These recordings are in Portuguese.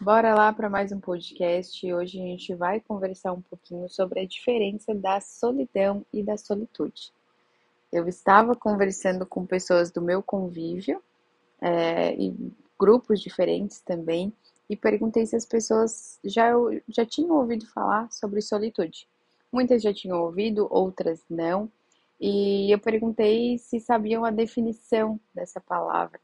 Bora lá para mais um podcast. Hoje a gente vai conversar um pouquinho sobre a diferença da solidão e da solitude. Eu estava conversando com pessoas do meu convívio é, e grupos diferentes também e perguntei se as pessoas já, já tinham ouvido falar sobre solitude. Muitas já tinham ouvido, outras não. E eu perguntei se sabiam a definição dessa palavra.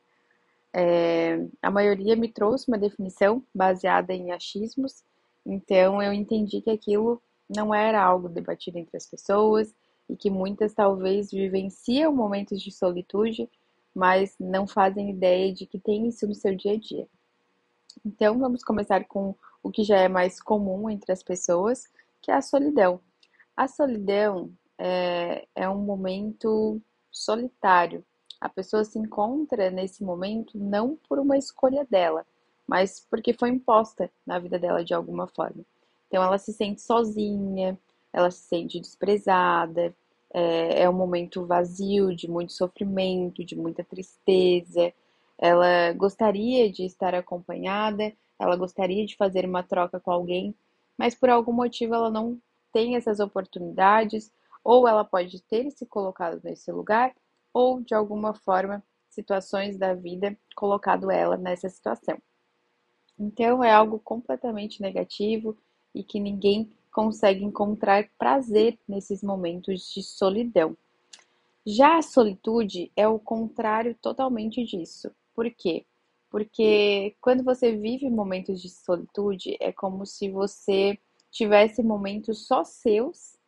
É, a maioria me trouxe uma definição baseada em achismos, então eu entendi que aquilo não era algo debatido entre as pessoas e que muitas talvez vivenciam momentos de solitude, mas não fazem ideia de que tem isso no seu dia a dia. Então vamos começar com o que já é mais comum entre as pessoas, que é a solidão. A solidão é, é um momento solitário, a pessoa se encontra nesse momento não por uma escolha dela, mas porque foi imposta na vida dela de alguma forma. Então ela se sente sozinha, ela se sente desprezada, é, é um momento vazio, de muito sofrimento, de muita tristeza. Ela gostaria de estar acompanhada, ela gostaria de fazer uma troca com alguém, mas por algum motivo ela não tem essas oportunidades, ou ela pode ter se colocado nesse lugar, ou de alguma forma situações da vida colocado ela nessa situação. Então é algo completamente negativo e que ninguém consegue encontrar prazer nesses momentos de solidão. Já a solitude é o contrário totalmente disso. Por quê? Porque quando você vive momentos de solitude, é como se você tivesse momentos só seus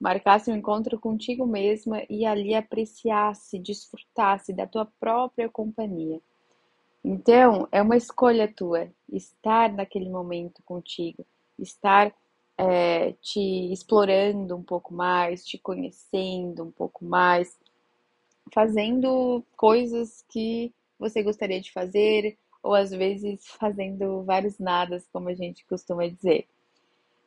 marcasse um encontro contigo mesma e ali apreciasse, desfrutasse da tua própria companhia. Então, é uma escolha tua estar naquele momento contigo, estar é, te explorando um pouco mais, te conhecendo um pouco mais, fazendo coisas que você gostaria de fazer, ou às vezes fazendo vários nadas, como a gente costuma dizer.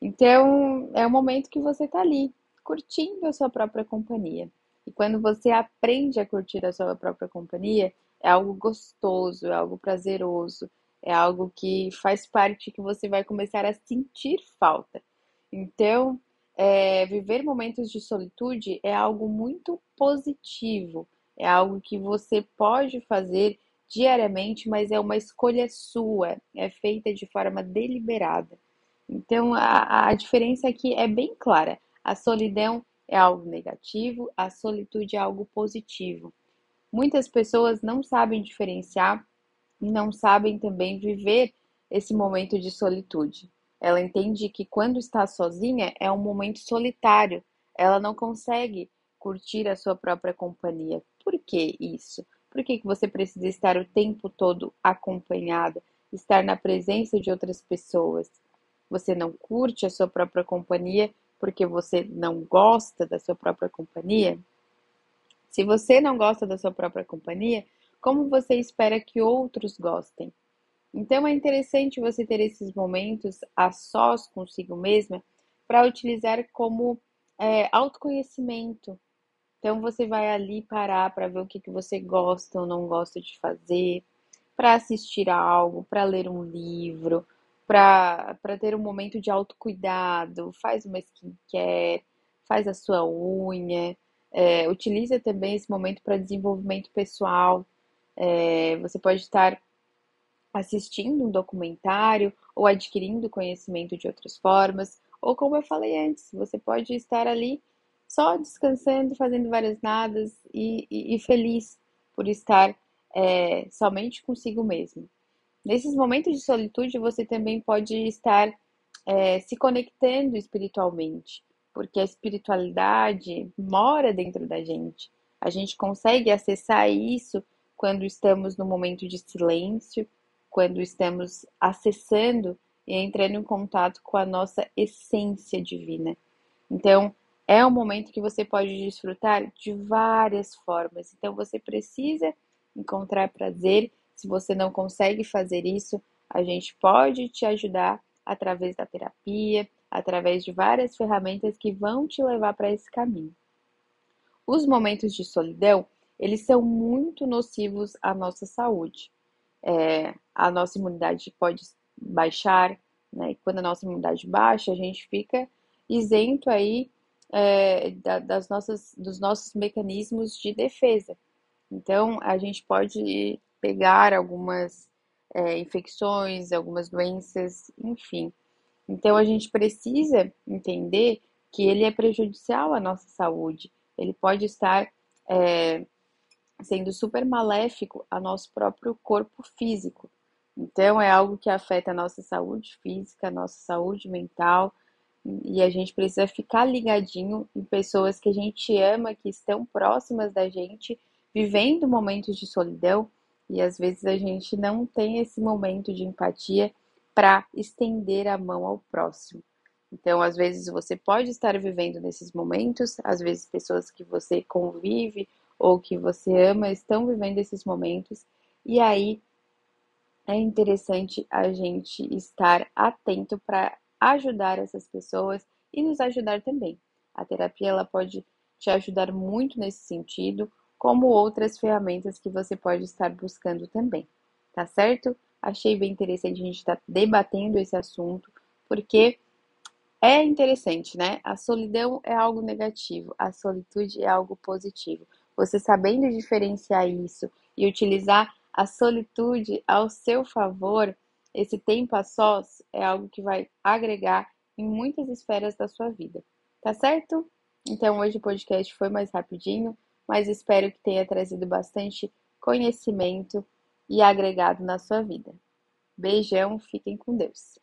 Então, é o momento que você está ali, curtindo a sua própria companhia. E quando você aprende a curtir a sua própria companhia, é algo gostoso, é algo prazeroso, é algo que faz parte que você vai começar a sentir falta. Então, é, viver momentos de solitude é algo muito positivo, é algo que você pode fazer diariamente, mas é uma escolha sua, é feita de forma deliberada. Então, a, a diferença aqui é bem clara. A solidão é algo negativo, a solitude é algo positivo. Muitas pessoas não sabem diferenciar e não sabem também viver esse momento de solitude. Ela entende que quando está sozinha é um momento solitário, ela não consegue curtir a sua própria companhia. Por que isso? Por que, que você precisa estar o tempo todo acompanhada, estar na presença de outras pessoas? Você não curte a sua própria companhia porque você não gosta da sua própria companhia? Se você não gosta da sua própria companhia, como você espera que outros gostem? Então é interessante você ter esses momentos a sós consigo mesma para utilizar como é, autoconhecimento. Então você vai ali parar para ver o que, que você gosta ou não gosta de fazer, para assistir a algo, para ler um livro, para ter um momento de autocuidado, faz uma skincare, faz a sua unha, é, utiliza também esse momento para desenvolvimento pessoal. É, você pode estar assistindo um documentário ou adquirindo conhecimento de outras formas, ou como eu falei antes, você pode estar ali só descansando, fazendo várias nadas e, e, e feliz por estar é, somente consigo mesmo. Nesses momentos de solitude, você também pode estar é, se conectando espiritualmente, porque a espiritualidade mora dentro da gente. A gente consegue acessar isso quando estamos no momento de silêncio, quando estamos acessando e entrando em contato com a nossa essência divina. Então, é um momento que você pode desfrutar de várias formas. Então, você precisa encontrar prazer se você não consegue fazer isso, a gente pode te ajudar através da terapia, através de várias ferramentas que vão te levar para esse caminho. Os momentos de solidão, eles são muito nocivos à nossa saúde. É, a nossa imunidade pode baixar, né? E quando a nossa imunidade baixa, a gente fica isento aí é, das nossas, dos nossos mecanismos de defesa. Então, a gente pode pegar algumas é, infecções, algumas doenças, enfim. Então, a gente precisa entender que ele é prejudicial à nossa saúde. Ele pode estar é, sendo super maléfico ao nosso próprio corpo físico. Então, é algo que afeta a nossa saúde física, a nossa saúde mental, e a gente precisa ficar ligadinho em pessoas que a gente ama, que estão próximas da gente, vivendo momentos de solidão, e às vezes a gente não tem esse momento de empatia para estender a mão ao próximo. Então, às vezes você pode estar vivendo nesses momentos, às vezes pessoas que você convive ou que você ama estão vivendo esses momentos, e aí é interessante a gente estar atento para ajudar essas pessoas e nos ajudar também. A terapia ela pode te ajudar muito nesse sentido, como outras ferramentas que você pode estar buscando também, tá certo? Achei bem interessante a gente estar tá debatendo esse assunto, porque é interessante, né? A solidão é algo negativo, a solitude é algo positivo. Você sabendo diferenciar isso e utilizar a solitude ao seu favor, esse tempo a sós é algo que vai agregar em muitas esferas da sua vida. Tá certo? Então hoje o podcast foi mais rapidinho, mas espero que tenha trazido bastante conhecimento e agregado na sua vida. Beijão, fiquem com Deus.